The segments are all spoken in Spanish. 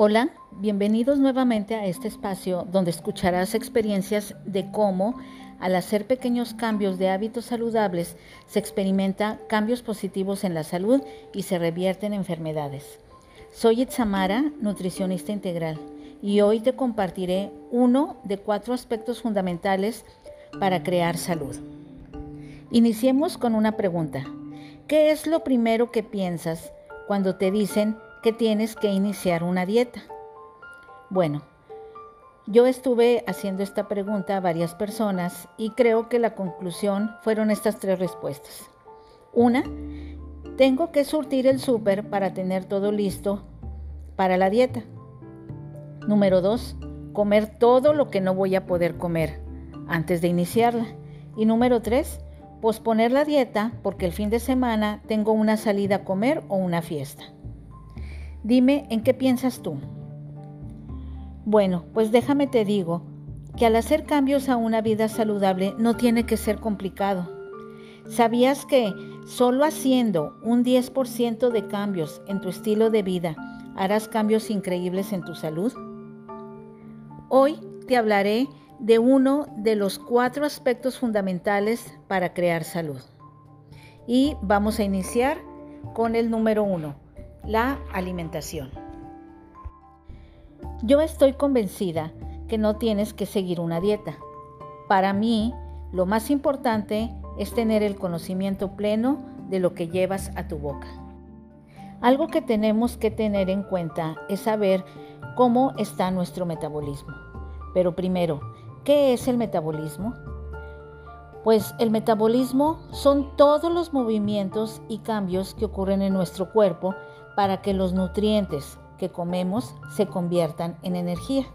Hola, bienvenidos nuevamente a este espacio donde escucharás experiencias de cómo al hacer pequeños cambios de hábitos saludables se experimenta cambios positivos en la salud y se revierten enfermedades. Soy Itzamara, nutricionista integral, y hoy te compartiré uno de cuatro aspectos fundamentales para crear salud. Iniciemos con una pregunta. ¿Qué es lo primero que piensas cuando te dicen que tienes que iniciar una dieta? Bueno, yo estuve haciendo esta pregunta a varias personas y creo que la conclusión fueron estas tres respuestas. Una, tengo que surtir el súper para tener todo listo para la dieta. Número dos, comer todo lo que no voy a poder comer antes de iniciarla. Y número tres, posponer la dieta porque el fin de semana tengo una salida a comer o una fiesta. Dime, ¿en qué piensas tú? Bueno, pues déjame te digo que al hacer cambios a una vida saludable no tiene que ser complicado. ¿Sabías que solo haciendo un 10% de cambios en tu estilo de vida harás cambios increíbles en tu salud? Hoy te hablaré de uno de los cuatro aspectos fundamentales para crear salud. Y vamos a iniciar con el número uno, la alimentación. Yo estoy convencida que no tienes que seguir una dieta. Para mí, lo más importante es tener el conocimiento pleno de lo que llevas a tu boca. Algo que tenemos que tener en cuenta es saber cómo está nuestro metabolismo. Pero primero, ¿qué es el metabolismo? Pues el metabolismo son todos los movimientos y cambios que ocurren en nuestro cuerpo para que los nutrientes que comemos se conviertan en energía.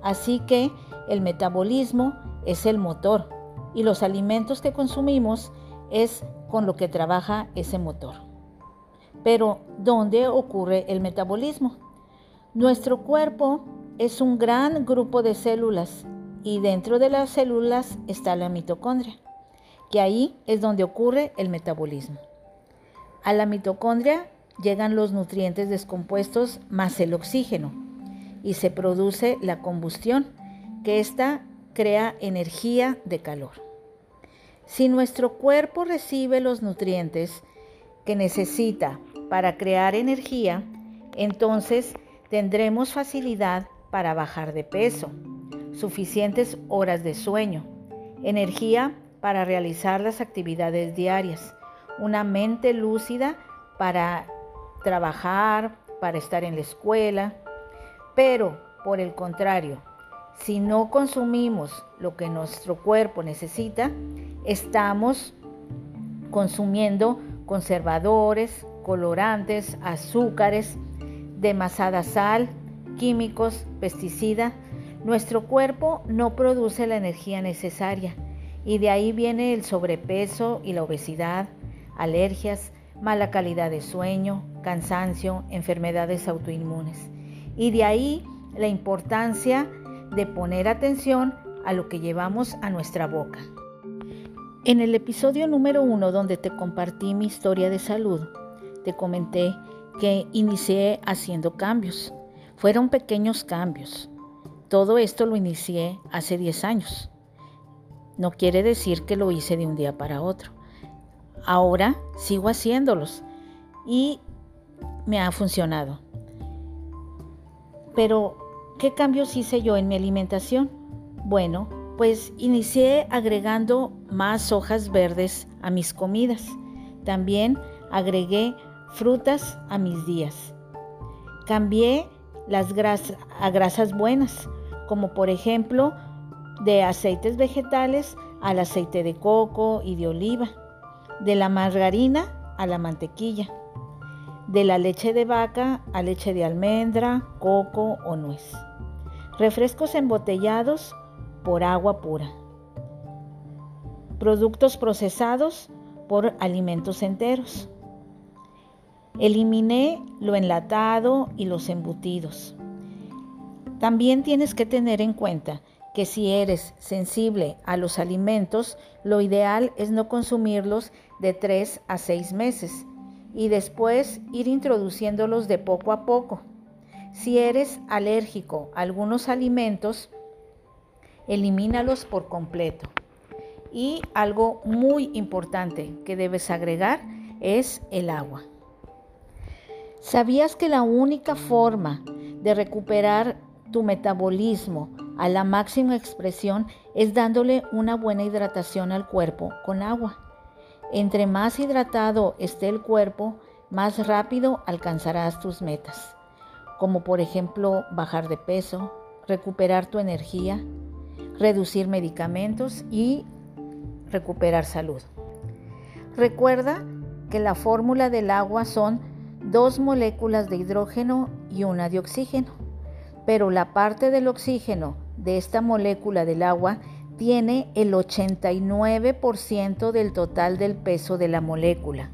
Así que el metabolismo es el motor y los alimentos que consumimos es con lo que trabaja ese motor. Pero, ¿dónde ocurre el metabolismo? Nuestro cuerpo es un gran grupo de células y dentro de las células está la mitocondria, que ahí es donde ocurre el metabolismo. A la mitocondria llegan los nutrientes descompuestos más el oxígeno y se produce la combustión, que ésta crea energía de calor. Si nuestro cuerpo recibe los nutrientes que necesita para crear energía, entonces tendremos facilidad para bajar de peso, suficientes horas de sueño, energía para realizar las actividades diarias, una mente lúcida para trabajar, para estar en la escuela. Pero, por el contrario, si no consumimos lo que nuestro cuerpo necesita, estamos consumiendo conservadores, colorantes, azúcares, demasada sal, químicos, pesticidas, nuestro cuerpo no produce la energía necesaria y de ahí viene el sobrepeso y la obesidad, alergias, mala calidad de sueño, cansancio, enfermedades autoinmunes. Y de ahí la importancia de poner atención a lo que llevamos a nuestra boca. En el episodio número uno donde te compartí mi historia de salud, te comenté que inicié haciendo cambios. Fueron pequeños cambios. Todo esto lo inicié hace 10 años. No quiere decir que lo hice de un día para otro. Ahora sigo haciéndolos y me ha funcionado. Pero, ¿qué cambios hice yo en mi alimentación? Bueno, pues inicié agregando más hojas verdes a mis comidas. También agregué frutas a mis días. Cambié las grasas a grasas buenas, como por ejemplo de aceites vegetales al aceite de coco y de oliva, de la margarina a la mantequilla, de la leche de vaca a leche de almendra, coco o nuez. Refrescos embotellados por agua pura. Productos procesados por alimentos enteros. Eliminé lo enlatado y los embutidos. También tienes que tener en cuenta que si eres sensible a los alimentos, lo ideal es no consumirlos de 3 a 6 meses y después ir introduciéndolos de poco a poco. Si eres alérgico a algunos alimentos, elimínalos por completo. Y algo muy importante que debes agregar es el agua. ¿Sabías que la única forma de recuperar tu metabolismo a la máxima expresión es dándole una buena hidratación al cuerpo con agua? Entre más hidratado esté el cuerpo, más rápido alcanzarás tus metas, como por ejemplo bajar de peso, recuperar tu energía, reducir medicamentos y recuperar salud. Recuerda que la fórmula del agua son dos moléculas de hidrógeno y una de oxígeno, pero la parte del oxígeno de esta molécula del agua tiene el 89% del total del peso de la molécula.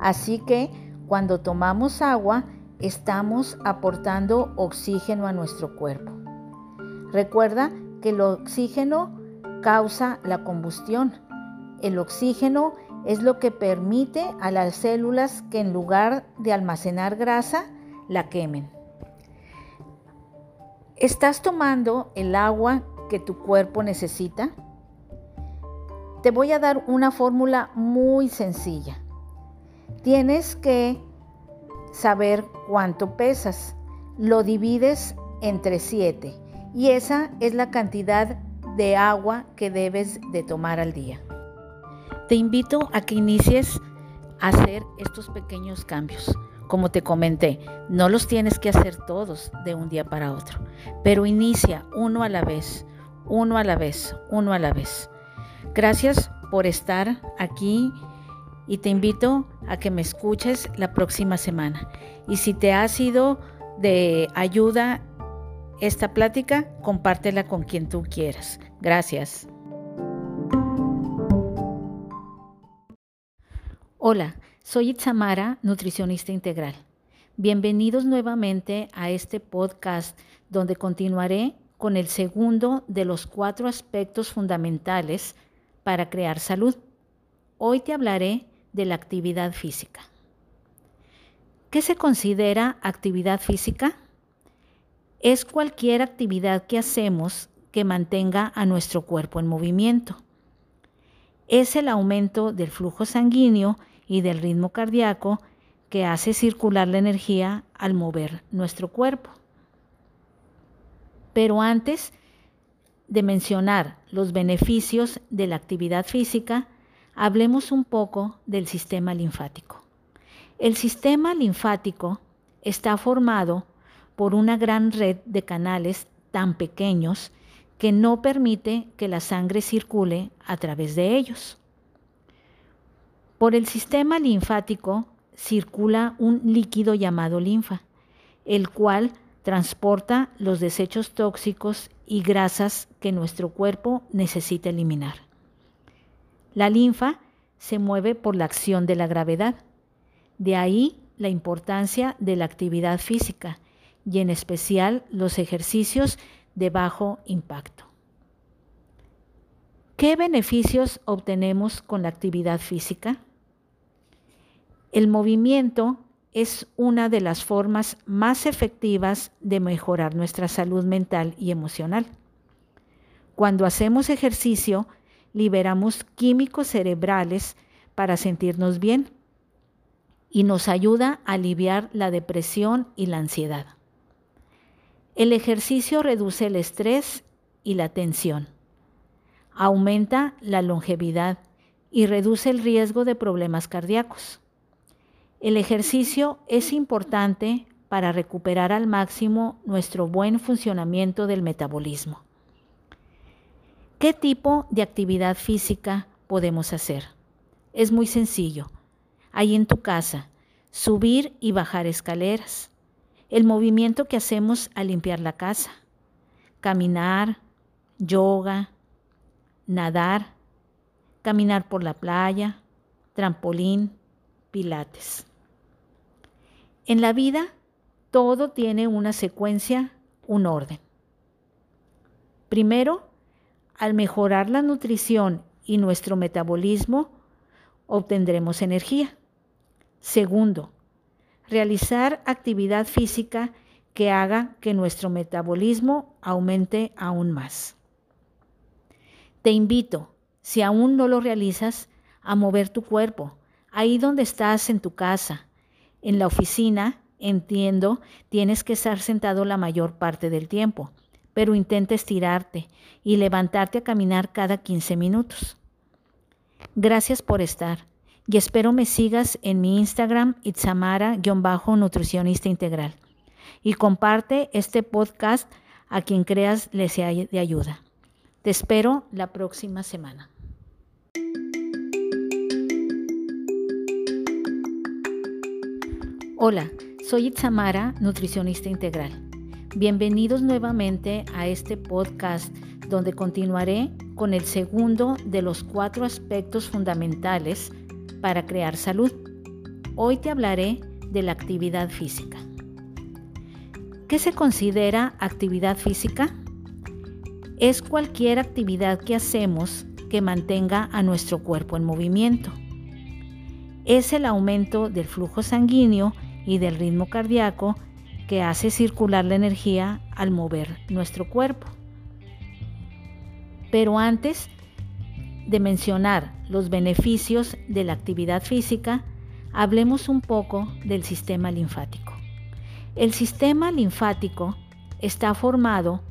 Así que cuando tomamos agua, estamos aportando oxígeno a nuestro cuerpo. Recuerda que el oxígeno causa la combustión. El oxígeno es lo que permite a las células que en lugar de almacenar grasa, la quemen. ¿Estás tomando el agua que tu cuerpo necesita? Te voy a dar una fórmula muy sencilla. Tienes que saber cuánto pesas. Lo divides entre 7 y esa es la cantidad de agua que debes de tomar al día. Te invito a que inicies a hacer estos pequeños cambios. Como te comenté, no los tienes que hacer todos de un día para otro, pero inicia uno a la vez, uno a la vez, uno a la vez. Gracias por estar aquí y te invito a que me escuches la próxima semana. Y si te ha sido de ayuda esta plática, compártela con quien tú quieras. Gracias. Hola, soy Itzamara, nutricionista integral. Bienvenidos nuevamente a este podcast donde continuaré con el segundo de los cuatro aspectos fundamentales para crear salud. Hoy te hablaré de la actividad física. ¿Qué se considera actividad física? es cualquier actividad que hacemos que mantenga a nuestro cuerpo en movimiento. Es el aumento del flujo sanguíneo y del ritmo cardíaco que hace circular la energía al mover nuestro cuerpo. Pero antes de mencionar los beneficios de la actividad física, hablemos un poco del sistema linfático. El sistema linfático está formado por una gran red de canales tan pequeños que no permite que la sangre circule a través de ellos. Por el sistema linfático circula un líquido llamado linfa, el cual transporta los desechos tóxicos y grasas que nuestro cuerpo necesita eliminar. La linfa se mueve por la acción de la gravedad. De ahí la importancia de la actividad física y en especial los ejercicios de bajo impacto. ¿Qué beneficios obtenemos con la actividad física? El movimiento es una de las formas más efectivas de mejorar nuestra salud mental y emocional. Cuando hacemos ejercicio, liberamos químicos cerebrales para sentirnos bien y nos ayuda a aliviar la depresión y la ansiedad. El ejercicio reduce el estrés y la tensión, aumenta la longevidad y reduce el riesgo de problemas cardíacos. El ejercicio es importante para recuperar al máximo nuestro buen funcionamiento del metabolismo. ¿Qué tipo de actividad física podemos hacer? Es muy sencillo. Ahí en tu casa, subir y bajar escaleras, el movimiento que hacemos al limpiar la casa, caminar, yoga, nadar, caminar por la playa, trampolín, pilates. En la vida todo tiene una secuencia, un orden. Primero, al mejorar la nutrición y nuestro metabolismo, obtendremos energía. Segundo, realizar actividad física que haga que nuestro metabolismo aumente aún más. Te invito, si aún no lo realizas, a mover tu cuerpo, ahí donde estás en tu casa, en la oficina, entiendo, tienes que estar sentado la mayor parte del tiempo, pero intenta estirarte y levantarte a caminar cada 15 minutos. Gracias por estar y espero me sigas en mi Instagram itzamara-nutricionista integral y comparte este podcast a quien creas le sea de ayuda. Te espero la próxima semana. Hola, soy Itzamara, nutricionista integral. Bienvenidos nuevamente a este podcast donde continuaré con el segundo de los cuatro aspectos fundamentales para crear salud. Hoy te hablaré de la actividad física. ¿Qué se considera actividad física? Es cualquier actividad que hacemos que mantenga a nuestro cuerpo en movimiento. Es el aumento del flujo sanguíneo y del ritmo cardíaco que hace circular la energía al mover nuestro cuerpo. Pero antes de mencionar los beneficios de la actividad física, hablemos un poco del sistema linfático. El sistema linfático está formado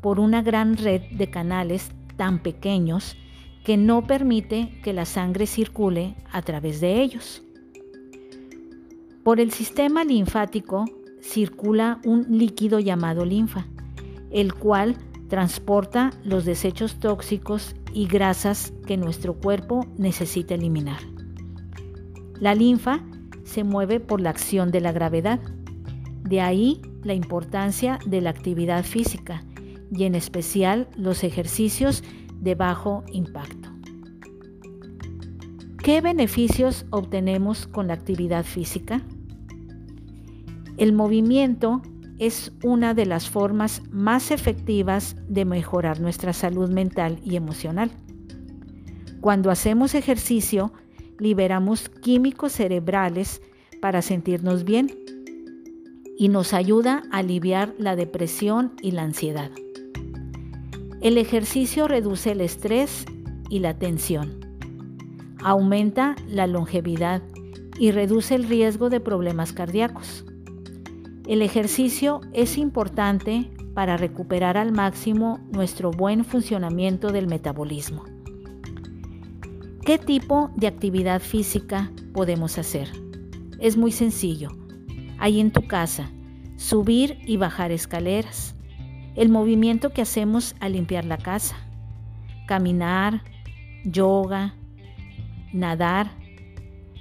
por una gran red de canales tan pequeños que no permite que la sangre circule a través de ellos. Por el sistema linfático circula un líquido llamado linfa, el cual transporta los desechos tóxicos y grasas que nuestro cuerpo necesita eliminar. La linfa se mueve por la acción de la gravedad. De ahí la importancia de la actividad física y en especial los ejercicios de bajo impacto. ¿Qué beneficios obtenemos con la actividad física? El movimiento es una de las formas más efectivas de mejorar nuestra salud mental y emocional. Cuando hacemos ejercicio, liberamos químicos cerebrales para sentirnos bien y nos ayuda a aliviar la depresión y la ansiedad. El ejercicio reduce el estrés y la tensión, aumenta la longevidad y reduce el riesgo de problemas cardíacos. El ejercicio es importante para recuperar al máximo nuestro buen funcionamiento del metabolismo. ¿Qué tipo de actividad física podemos hacer? Es muy sencillo. Ahí en tu casa, subir y bajar escaleras, el movimiento que hacemos al limpiar la casa, caminar, yoga, nadar,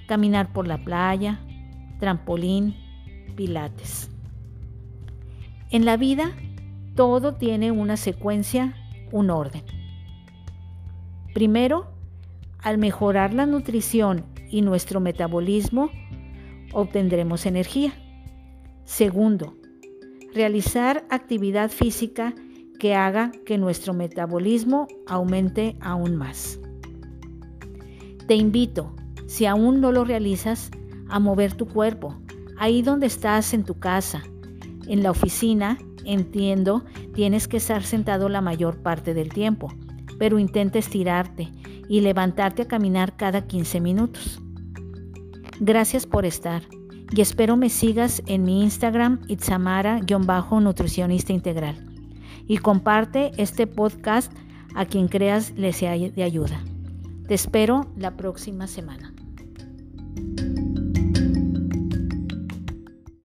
caminar por la playa, trampolín, pilates. En la vida todo tiene una secuencia, un orden. Primero, al mejorar la nutrición y nuestro metabolismo, obtendremos energía. Segundo, realizar actividad física que haga que nuestro metabolismo aumente aún más. Te invito, si aún no lo realizas, a mover tu cuerpo, ahí donde estás en tu casa, en la oficina, entiendo, tienes que estar sentado la mayor parte del tiempo, pero intenta estirarte y levantarte a caminar cada 15 minutos. Gracias por estar y espero me sigas en mi Instagram itzamara-nutricionista integral y comparte este podcast a quien creas le sea de ayuda. Te espero la próxima semana.